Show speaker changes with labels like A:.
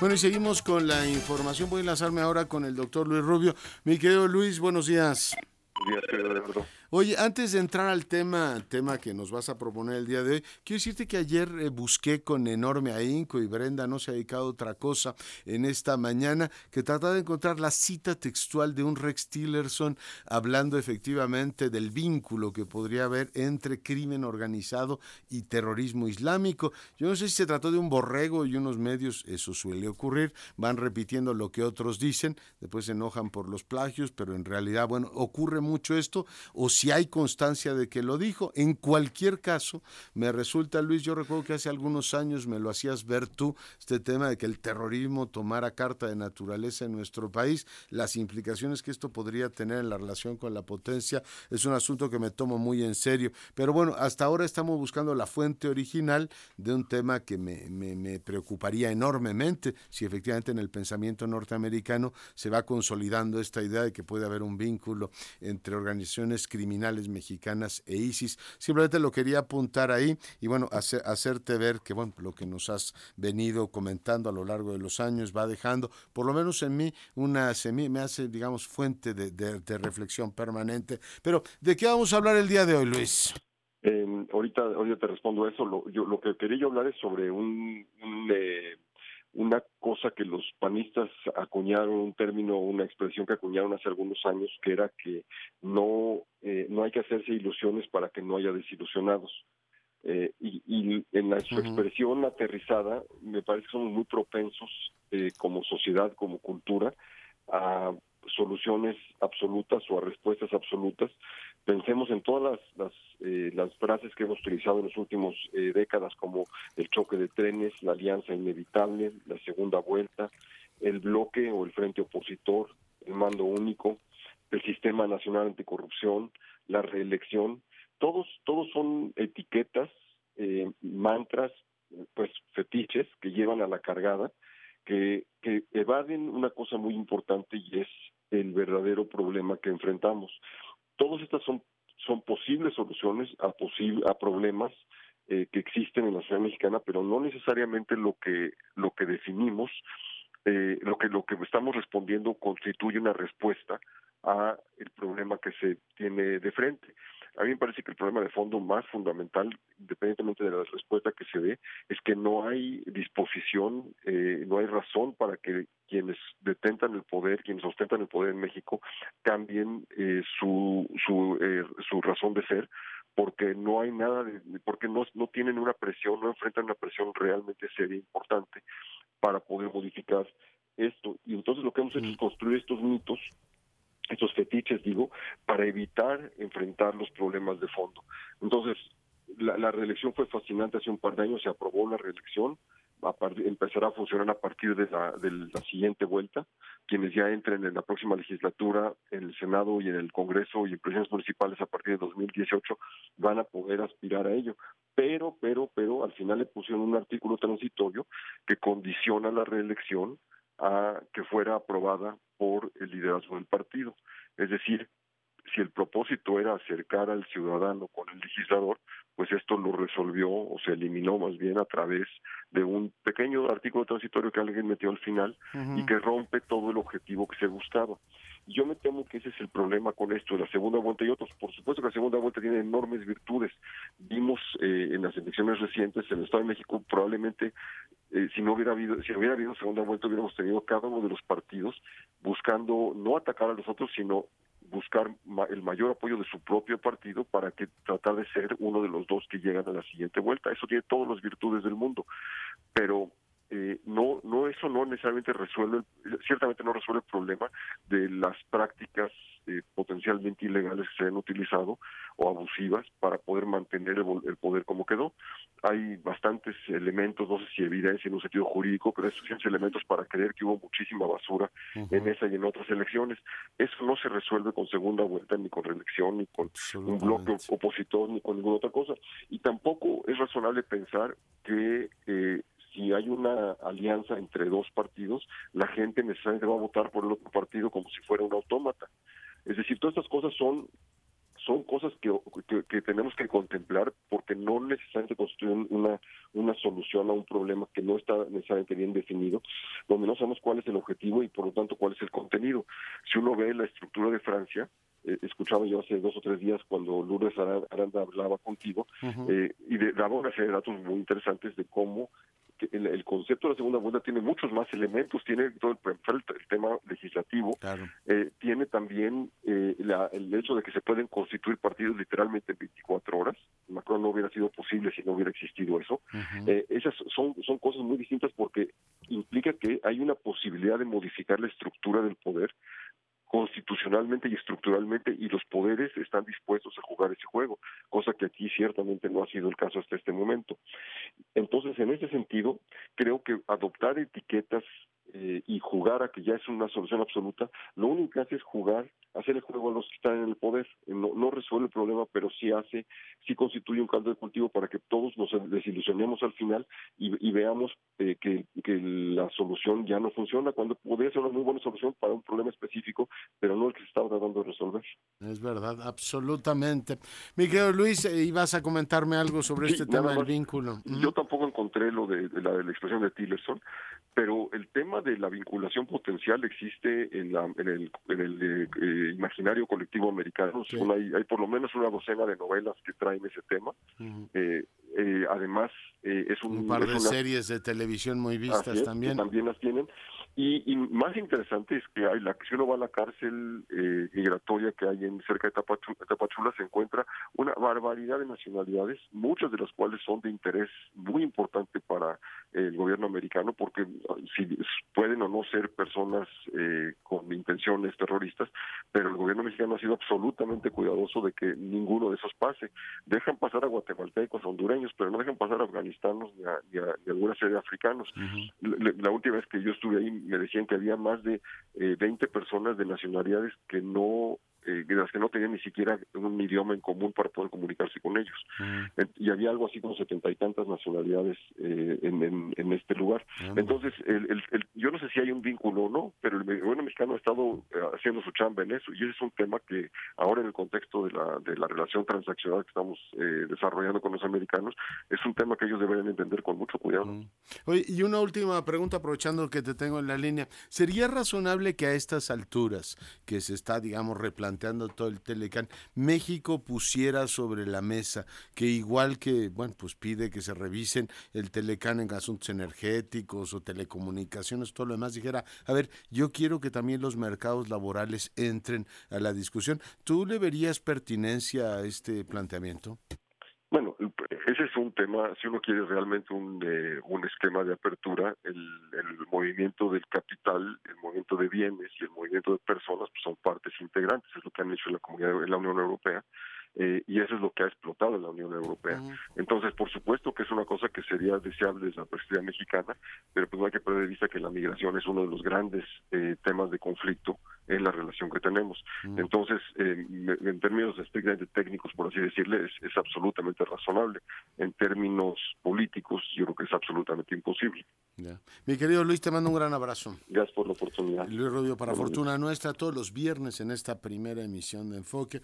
A: Bueno, y seguimos con la información. Voy a enlazarme ahora con el doctor Luis Rubio. Mi querido Luis, buenos días.
B: Buenos días,
A: Oye, antes de entrar al tema, tema que nos vas a proponer el día de hoy, quiero decirte que ayer eh, busqué con enorme ahínco y Brenda no se ha dedicado a otra cosa en esta mañana que trataba de encontrar la cita textual de un Rex Tillerson hablando efectivamente del vínculo que podría haber entre crimen organizado y terrorismo islámico. Yo no sé si se trató de un borrego y unos medios, eso suele ocurrir, van repitiendo lo que otros dicen, después se enojan por los plagios, pero en realidad, bueno, ocurre mucho esto, o hay constancia de que lo dijo. En cualquier caso, me resulta, Luis, yo recuerdo que hace algunos años me lo hacías ver tú, este tema de que el terrorismo tomara carta de naturaleza en nuestro país, las implicaciones que esto podría tener en la relación con la potencia, es un asunto que me tomo muy en serio. Pero bueno, hasta ahora estamos buscando la fuente original de un tema que me, me, me preocuparía enormemente si efectivamente en el pensamiento norteamericano se va consolidando esta idea de que puede haber un vínculo entre organizaciones criminales criminales mexicanas e ISIS. Simplemente lo quería apuntar ahí y bueno, hacerte ver que bueno, lo que nos has venido comentando a lo largo de los años va dejando, por lo menos en mí, una semilla, me hace, digamos, fuente de, reflexión permanente. Pero, ¿de qué vamos a hablar el día de hoy, Luis?
B: ahorita, ahorita te respondo eso. Lo, yo, lo que quería yo hablar es sobre un, eh, una cosa que los panistas acuñaron, un término, una expresión que acuñaron hace algunos años, que era que no, no hay que hacerse ilusiones para que no haya desilusionados. Eh, y, y, en la, su expresión aterrizada, me parece que somos muy propensos eh, como sociedad, como cultura, a soluciones absolutas o a respuestas absolutas. Pensemos en todas las, las, eh, las frases que hemos utilizado en las últimas eh, décadas, como el choque de trenes, la alianza inevitable, la segunda vuelta, el bloque o el frente opositor, el mando único, el sistema nacional anticorrupción, la reelección. Todos, todos son etiquetas, eh, mantras, pues fetiches que llevan a la cargada, que, que evaden una cosa muy importante y es el verdadero problema que enfrentamos. Todas estas son, son posibles soluciones a, a problemas eh, que existen en la sociedad mexicana, pero no necesariamente lo que, lo que definimos, eh, lo, que, lo que estamos respondiendo constituye una respuesta a el problema que se tiene de frente. A mí me parece que el problema de fondo más fundamental, independientemente de la respuesta que se dé, es que no hay disposición, eh, no hay razón para que quienes detentan el poder, quienes ostentan el poder en México, cambien eh, su, su, eh, su razón de ser, porque no hay nada, de, porque no, no tienen una presión, no enfrentan una presión realmente seria e importante para poder modificar esto. Y entonces lo que hemos hecho es construir estos mitos estos fetiches, digo, para evitar enfrentar los problemas de fondo. Entonces, la, reelección fue fascinante hace un par de años, se aprobó la reelección, a empezará a funcionar a partir de la, siguiente vuelta. Quienes ya entren en la próxima legislatura, en el Senado y en el Congreso y en presiones municipales a partir de 2018 van a poder aspirar a ello. Pero, pero, pero, al final le pusieron un artículo transitorio que condiciona la reelección a que fuera aprobada por el liderazgo del partido. Es decir, si el propósito era acercar al ciudadano con el legislador, pues esto lo resolvió o se eliminó más bien a través de un pequeño artículo transitorio que alguien metió al final y que rompe todo el objetivo que se buscaba. Yo me temo que ese es el problema con esto, la segunda vuelta y otros. Por supuesto que la segunda vuelta tiene enormes virtudes. Vimos eh, en las elecciones recientes en el Estado de México probablemente eh, si no hubiera habido si hubiera habido segunda vuelta hubiéramos tenido cada uno de los partidos buscando no atacar a los otros sino buscar el mayor apoyo de su propio partido para que tratar de ser uno de los dos que llegan a la siguiente vuelta. Eso tiene todas las virtudes del mundo. Pero eh, no, no eso no necesariamente resuelve, ciertamente no resuelve el problema de las prácticas eh, potencialmente ilegales que se han utilizado o abusivas para poder mantener el, poder como quedó. Hay bastantes elementos, no sé si evidencia en un sentido jurídico, pero hay suficientes elementos para creer que hubo muchísima basura en esa y en otras elecciones. Eso no se resuelve con segunda vuelta, ni con reelección, ni con un bloque opositor, ni con ninguna otra cosa. Y tampoco es razonable pensar que eh, si hay una alianza entre dos partidos, la gente necesariamente va a votar por el otro partido como si fuera un autómata. Es decir, todas estas cosas son son cosas que, que, tenemos que contemplar porque no necesariamente construyen una, una solución a un problema que no está necesariamente bien definido, donde no sabemos cuál es el objetivo y por lo tanto cuál es el contenido. Si uno ve la estructura de Francia, eh, escuchaba yo hace dos o tres días cuando Lourdes Aranda hablaba contigo eh, y daba una serie de datos muy interesantes de cómo el, concepto de la segunda vuelta tiene muchos más elementos, tiene todo el, tema legislativo, eh, tiene también eh, el hecho de que se pueden constituir partidos literalmente en 24 horas. Macron no hubiera sido posible si no hubiera existido eso. Eh, esas son, son cosas muy distintas porque implica que hay una posibilidad de modificar la estructura del poder constitucionalmente y estructuralmente y los poderes están dispuestos a jugar ese juego, cosa que aquí ciertamente no ha sido el caso hasta este momento. Entonces, en ese sentido, creo que adoptar etiquetas eh, y jugar a que ya es una solución absoluta, lo único que hace es jugar, hacer el juego a los que están en el poder. No, no resuelve el problema, pero sí hace, sí constituye un caldo de cultivo para que todos nos desilusionemos al final y, veamos eh, que, que, la solución ya no funciona, cuando podría ser una muy buena solución para un problema específico, pero no el que se está tratando de resolver.
A: Es verdad, absolutamente. Miguel Luis, eh, ¿ibas a comentarme algo sobre este tema del vínculo?
B: Yo tampoco encontré lo de, la, de la expresión de Tillerson, pero el tema de la vinculación potencial existe en, la, en el, en el eh, imaginario colectivo americano. Hay, hay, por lo menos una docena de novelas que traen ese tema. eh, eh, además, eh, es un,
A: un par de series de televisión muy vistas también.
B: también las tienen. Y, más interesante es que hay la, si uno va a la cárcel eh, migratoria que hay en cerca de Tapachula, se encuentra una barbaridad de nacionalidades, muchas de las cuales son de interés muy importante para el gobierno americano, porque si pueden o no ser personas eh, con intenciones terroristas, pero el gobierno mexicano ha sido absolutamente cuidadoso de que ninguno de esos pase. Dejan pasar a guatemaltecos, hondureños, pero no dejan pasar a afganistanos ni a, alguna serie de africanos. la, última vez que yo estuve ahí me decían que había más de eh, 20 personas de nacionalidades que no eh, las que no tenían ni siquiera un idioma en común para poder comunicarse con ellos. Mm. Y había algo así como setenta y tantas nacionalidades eh, en, en, este lugar. Ah, Entonces, el, el, yo no sé si hay un vínculo o no, pero el gobierno mexicano ha estado eh, haciendo su chamba en eso y ese es un tema que ahora en el contexto de la, de la relación transaccional que estamos eh, desarrollando con los americanos, es un tema que ellos deberían entender con mucho cuidado. Mm.
A: Oye, y una última pregunta, aprovechando que te tengo en la línea. ¿Sería razonable que a estas alturas, que se está, digamos, replanteando planteando todo el Telecán, México pusiera sobre la mesa que igual que, bueno, pues pide que se revisen el Telecán en asuntos energéticos o telecomunicaciones, todo lo demás, dijera, a ver, yo quiero que también los mercados laborales entren a la discusión. ¿Tú le verías pertinencia a este planteamiento?
B: Ese es un tema, si uno quiere realmente un, eh, un esquema de apertura, el, el, movimiento del capital, el movimiento de bienes y el movimiento de personas pues son partes integrantes, es lo que han hecho la comunidad, en la Unión Europea. Eh, y eso es lo que ha explotado en la Unión Europea. Entonces, por supuesto que es una cosa que sería deseable desde la perspectiva mexicana, pero pues no hay que perder de vista que la migración es uno de los grandes eh, temas de conflicto en la relación que tenemos. Entonces, eh, en términos estrictamente técnicos, por así decirle, es, absolutamente razonable. En términos políticos, yo creo que es absolutamente imposible.
A: Mi querido Luis, te mando un gran abrazo.
B: Gracias por la oportunidad.
A: Luis Rubio, para fortuna nuestra, todos los viernes en esta primera emisión de Enfoque.